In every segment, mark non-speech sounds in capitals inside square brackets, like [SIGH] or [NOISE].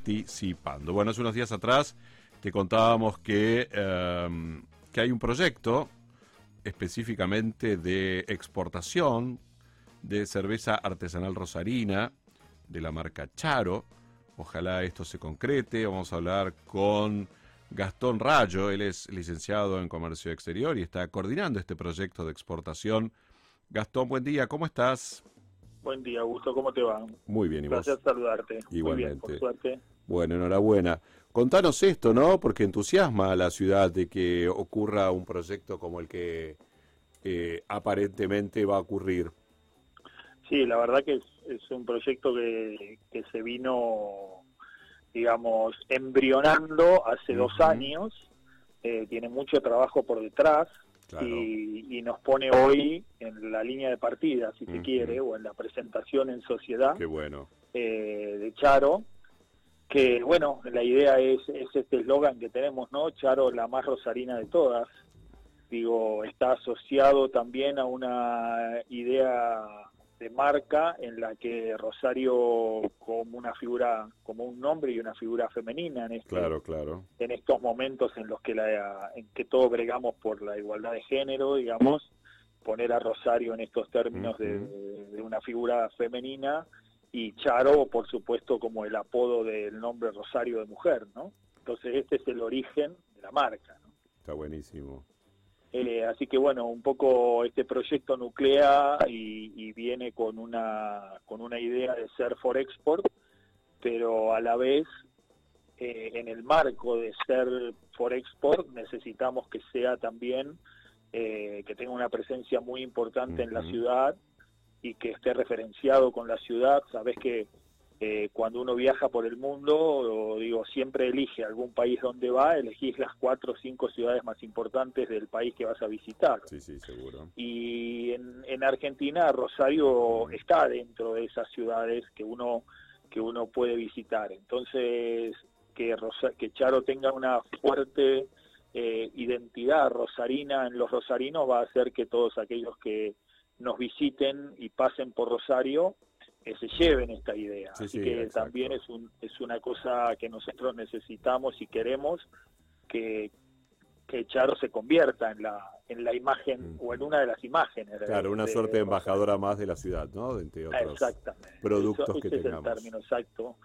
participando. Bueno, hace unos días atrás te contábamos que, em, que hay un proyecto específicamente de exportación de cerveza artesanal rosarina de la marca Charo. Ojalá esto se concrete. Vamos a hablar con Gastón Rayo. Él es licenciado en Comercio Exterior y está coordinando este proyecto de exportación. Gastón, buen día. ¿Cómo estás? Buen día, Augusto. ¿Cómo te va? Muy bien, y Gracias vos. saludarte. Igualmente. Muy bien, por suerte. Bueno, enhorabuena. Contanos esto, ¿no? Porque entusiasma a la ciudad de que ocurra un proyecto como el que eh, aparentemente va a ocurrir. Sí, la verdad que es, es un proyecto que, que se vino, digamos, embrionando hace dos años. Eh, tiene mucho trabajo por detrás Claro. y, y nos pone hoy en la línea de partida, si se quiere, o en la presentación en sociedad. Qué bueno. eh, de Charo, que bueno, la idea es, es este eslogan que tenemos, ¿no? Charo, la más rosarina de todas. Digo, está asociado también a una idea de marca en la que Rosario como una figura, como un nombre y una figura femenina en este, Claro, claro. en estos momentos en los que la, en que todos bregamos por la igualdad de género, digamos, poner a Rosario en estos términos de, una figura femenina y Charo, por supuesto, como el apodo del nombre Rosario de mujer, ¿no? Entonces este es el origen de la marca, ¿no? Está buenísimo. Eh, así que bueno, un poco este proyecto nuclea y, y viene con una con una idea de ser for export, pero a la vez eh, en el marco de ser for export necesitamos que sea también eh, que tenga una presencia muy importante en la ciudad y que esté referenciado con la ciudad. Sabes que eh, cuando uno viaja por el mundo, o digo, siempre elige algún país donde va, elegís las cuatro o cinco ciudades más importantes del país que vas a visitar. Sí, sí, seguro. Y en, en Argentina, Rosario está dentro de esas ciudades que uno que uno puede visitar. Entonces, que, Rosa- que Charo tenga una fuerte eh, identidad rosarina en los rosarinos va a hacer que todos aquellos que nos visiten y pasen por Rosario eh, se lleven esta idea. Sí, Así sí, que exacto. también es, un, es una cosa que nosotros necesitamos y queremos que, que Charo se convierta en la, en la imagen o en una de las imágenes. de- Claro, una de suerte de embajadora más de la ciudad, ¿no? De entre otros. Exactamente. productos Eso- que ese tengamos. es el término exacto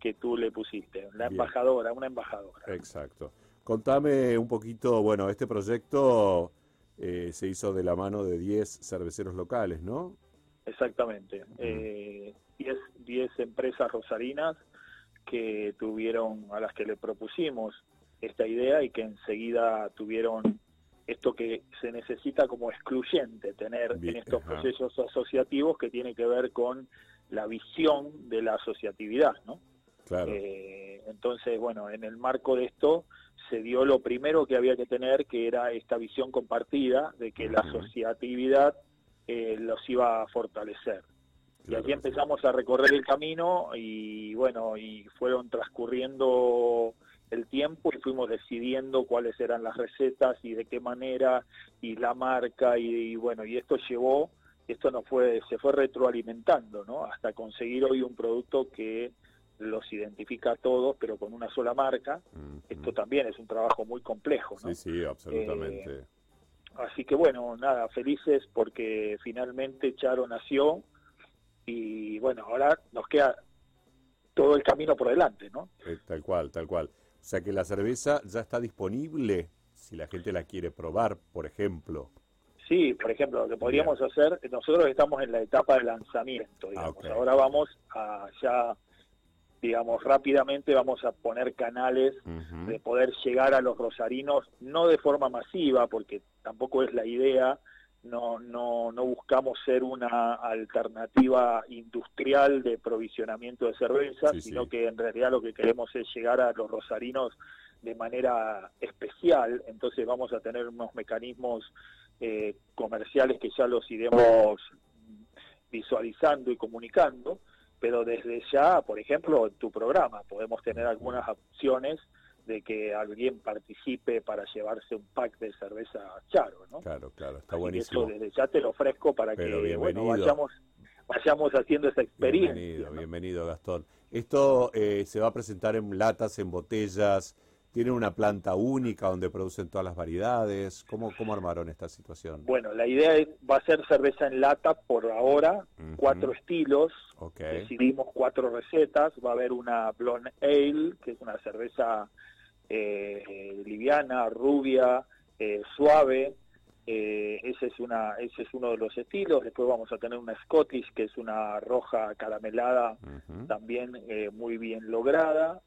que tú le pusiste. La Bien. embajadora, una embajadora. Exacto. Contame un poquito, bueno, este proyecto eh, se hizo de la mano de 10 cerveceros locales, ¿no? Exactamente. Eh, 10 10 empresas rosarinas que tuvieron, a las que le propusimos esta idea y que enseguida tuvieron esto que se necesita como excluyente tener Bien, en estos ajá. procesos asociativos que tiene que ver con la visión de la asociatividad, ¿no? Claro. Eh, entonces, bueno, en el marco de esto se dio lo primero que había que tener, que era esta visión compartida de que la asociatividad eh, los iba a fortalecer. Y aquí empezamos a recorrer el camino y bueno, y fueron transcurriendo el tiempo y fuimos decidiendo cuáles eran las recetas y de qué manera y la marca y, y bueno, y esto llevó, esto no fue, se fue retroalimentando, ¿no? Hasta conseguir hoy un producto que los identifica a todos, pero con una sola marca. Ujú. Esto también es un trabajo muy complejo, ¿no? Sí, sí, absolutamente. Así que bueno, nada, felices porque finalmente Charo nació y bueno, ahora nos queda todo el camino por delante, ¿no? Eh, tal cual, tal cual. O sea que la cerveza ya está disponible si la gente la quiere probar, por ejemplo. Sí, por ejemplo, lo que podríamos hacer, nosotros estamos en la etapa de lanzamiento, digamos. ok. Ahora vamos a ya, digamos, rápidamente vamos a poner canales de poder llegar a los rosarinos, no de forma masiva, porque tampoco es la idea, no, no, no buscamos ser una alternativa industrial de provisionamiento de cerveza, Sí, sino sí. que en realidad lo que queremos es llegar a los rosarinos de manera especial, entonces vamos a tener unos mecanismos eh, comerciales que ya los iremos visualizando y comunicando, pero desde ya, por ejemplo, en tu programa podemos tener algunas opciones de que alguien participe para llevarse un pack de cerveza Charo, ¿no? Claro, claro, está Así buenísimo. eso desde ya te lo ofrezco para Pero que bueno, vayamos vayamos haciendo esa experiencia. Bienvenido, bienvenido Gastón. Esto eh, se va a presentar en latas, en botellas, ¿Tienen una planta única donde producen todas las variedades? ¿Cómo, cómo armaron esta situación? Bueno, la idea es, va a ser cerveza en lata por ahora, cuatro estilos, decidimos cuatro recetas, va a haber una Blonde Ale, que es una cerveza eh, liviana, rubia, eh, suave, eh, ese es una ese es uno de los estilos. Después vamos a tener una Scottish que es una roja caramelada también muy bien lograda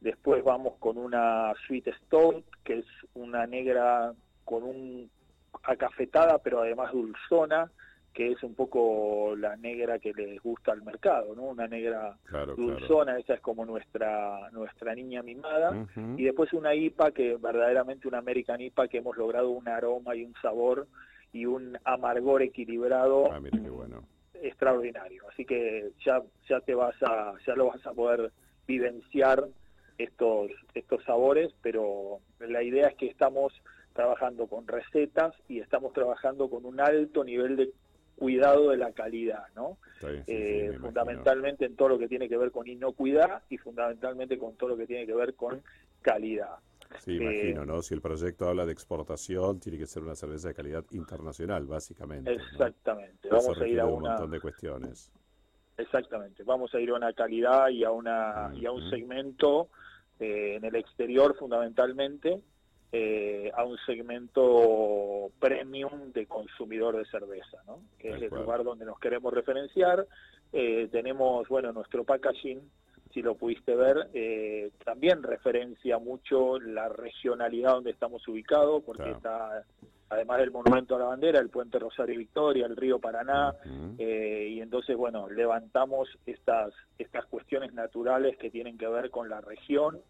Después vamos con una Sweet Stout, que es una negra con un acafetada, pero además dulzona, que es un poco la negra que les gusta al mercado, ¿no? Una negra dulzona, esa es como nuestra nuestra niña mimada. Y después una IPA, que verdaderamente una American IPA, que hemos logrado un aroma y un sabor y un amargor equilibrado ah, bueno. extraordinario. Así que ya, ya te vas a, ya lo vas a poder vivenciar estos, estos sabores, pero la idea es que estamos trabajando con recetas y estamos trabajando con un alto nivel de cuidado de la calidad, ¿no? Eh, fundamentalmente en todo lo que tiene que ver con inocuidad y fundamentalmente con todo lo que tiene que ver con calidad. Sí, imagino, ¿no? Si el proyecto habla de exportación, tiene que ser una cerveza de calidad internacional, básicamente. Exactamente. Vamos a ir a un montón de cuestiones. Exactamente. Vamos a ir a una calidad y a una y a un segmento eh, en el exterior fundamentalmente, eh, a un segmento premium de consumidor de cerveza, ¿no? que es el lugar donde nos queremos referenciar. Eh, tenemos, bueno, nuestro packaging, si lo pudiste ver, también referencia mucho la regionalidad donde estamos ubicados, porque está además del monumento a la bandera, el puente Rosario Victoria, el río Paraná, eh, y entonces, bueno, levantamos estas, estas cuestiones naturales que tienen que ver con la región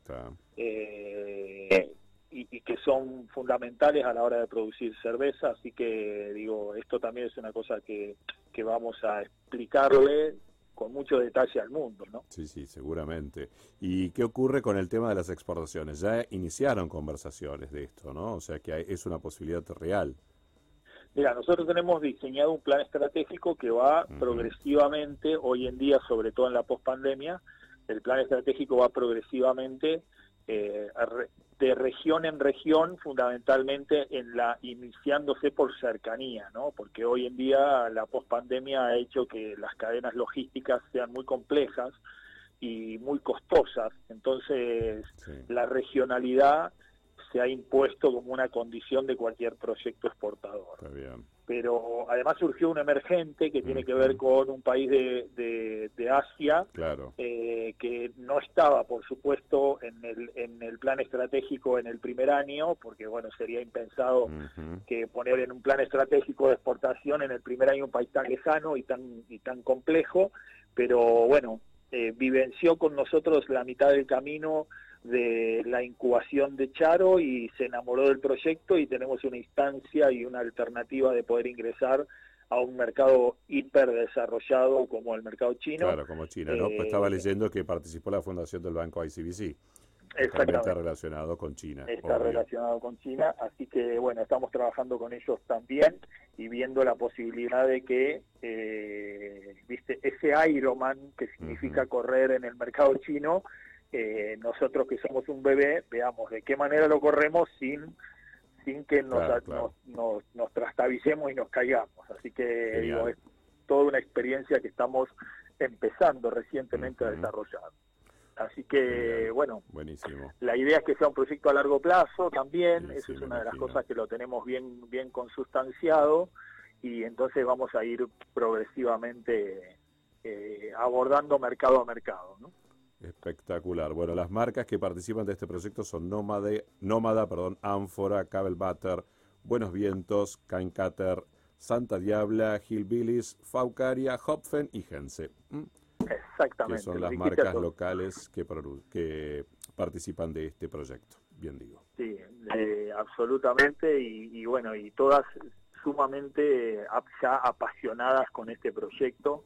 eh, y, y, que son fundamentales a la hora de producir cerveza, así que digo, esto también es una cosa que, que vamos a explicarle con mucho detalle al mundo, ¿no? Sí, sí, seguramente. ¿Y qué ocurre con el tema de las exportaciones? Ya iniciaron conversaciones de esto, ¿no? O sea que es una posibilidad real. Mira, nosotros tenemos diseñado un plan estratégico que va progresivamente, hoy en día, sobre todo en la pospandemia, el plan estratégico va progresivamente eh, de región en región, fundamentalmente en la iniciándose por cercanía, ¿no? Porque hoy en día la pospandemia ha hecho que las cadenas logísticas sean muy complejas y muy costosas. Entonces, la regionalidad se ha impuesto como una condición de cualquier proyecto exportador. Pero además surgió un emergente que tiene que ver con un país de, de, Asia eh, que no estaba, por supuesto, en el, en el plan estratégico en el primer año, porque bueno, sería impensado que poner en un plan estratégico de exportación en el primer año un país tan lejano y tan, y tan complejo, pero bueno, eh, vivenció con nosotros la mitad del camino de la incubación de Charo y se enamoró del proyecto y tenemos una instancia y una alternativa de poder ingresar a un mercado hiper desarrollado como el mercado chino. Claro, como China, ¿no? pues estaba eh, leyendo que participó la fundación del banco ICBC. Exactamente. Está relacionado con China. Está relacionado con China, así que bueno, estamos trabajando con ellos también y viendo la posibilidad de que, eh, viste, ese Ironman que significa correr en el mercado chino, eh, nosotros que somos un bebé veamos de qué manera lo corremos sin sin que nos, nos, nos, trastabicemos y nos caigamos. Así que digo, es toda una experiencia que estamos empezando recientemente a desarrollar. Así que, bueno, Buenísimo. la idea es que sea un proyecto a largo plazo también, esa es una de las cosas que lo tenemos bien, bien consustanciado y entonces vamos a ir progresivamente eh, abordando mercado a mercado. ¿no? Espectacular. Bueno, las marcas que participan de este proyecto son Nómade, Nómada, perdón, Ánfora, Cabel Butter, Buenos Vientos, Caincater, Santa Diabla, Hillbillies, Faucaria, Hopfen y Gense. Exactamente. Que son las marcas locales que, que participan de este proyecto, bien digo. Sí, eh, absolutamente. Y, bueno, y todas sumamente ya apasionadas con este proyecto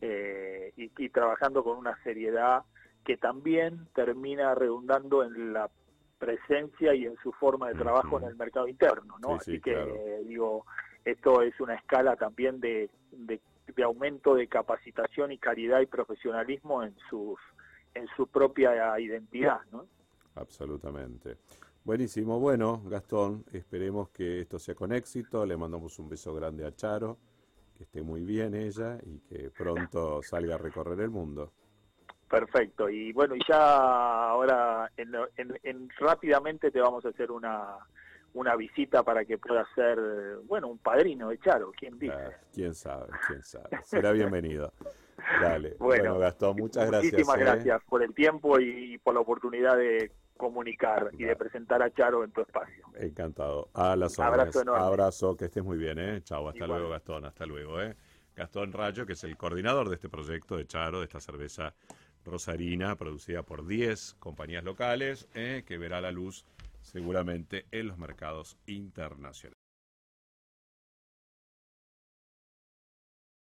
eh, y trabajando con una seriedad que también termina redundando en la presencia y en su forma de trabajo en el mercado interno, ¿no? Así que digo, esto es una escala también de, de aumento de capacitación y calidad y profesionalismo en sus en su propia identidad, ¿no? Absolutamente. Buenísimo. Bueno, Gastón, esperemos que esto sea con éxito. Le mandamos un beso grande a Charo, que esté muy bien ella y que pronto salga a recorrer el mundo. Perfecto. Y bueno, y ya ahora en, rápidamente te vamos a hacer una, una visita para que pueda ser, bueno, un padrino de Charo, ¿quién dice? Ah, quién sabe, quién sabe. Será bienvenido. [LAUGHS] Dale. Bueno, Gastón, muchas gracias. Muchísimas ¿eh? gracias por el tiempo y por la oportunidad de comunicar y de presentar a Charo en tu espacio. Encantado. A las Abrazo Abrazo, que estés muy bien, ¿eh? Chao, hasta luego, Gastón, hasta luego, ¿eh? Gastón Rayo, que es el coordinador de este proyecto de Charo, de esta cerveza rosarina, producida por 10 compañías locales, ¿eh? que verá la luz seguramente en los mercados internacionales.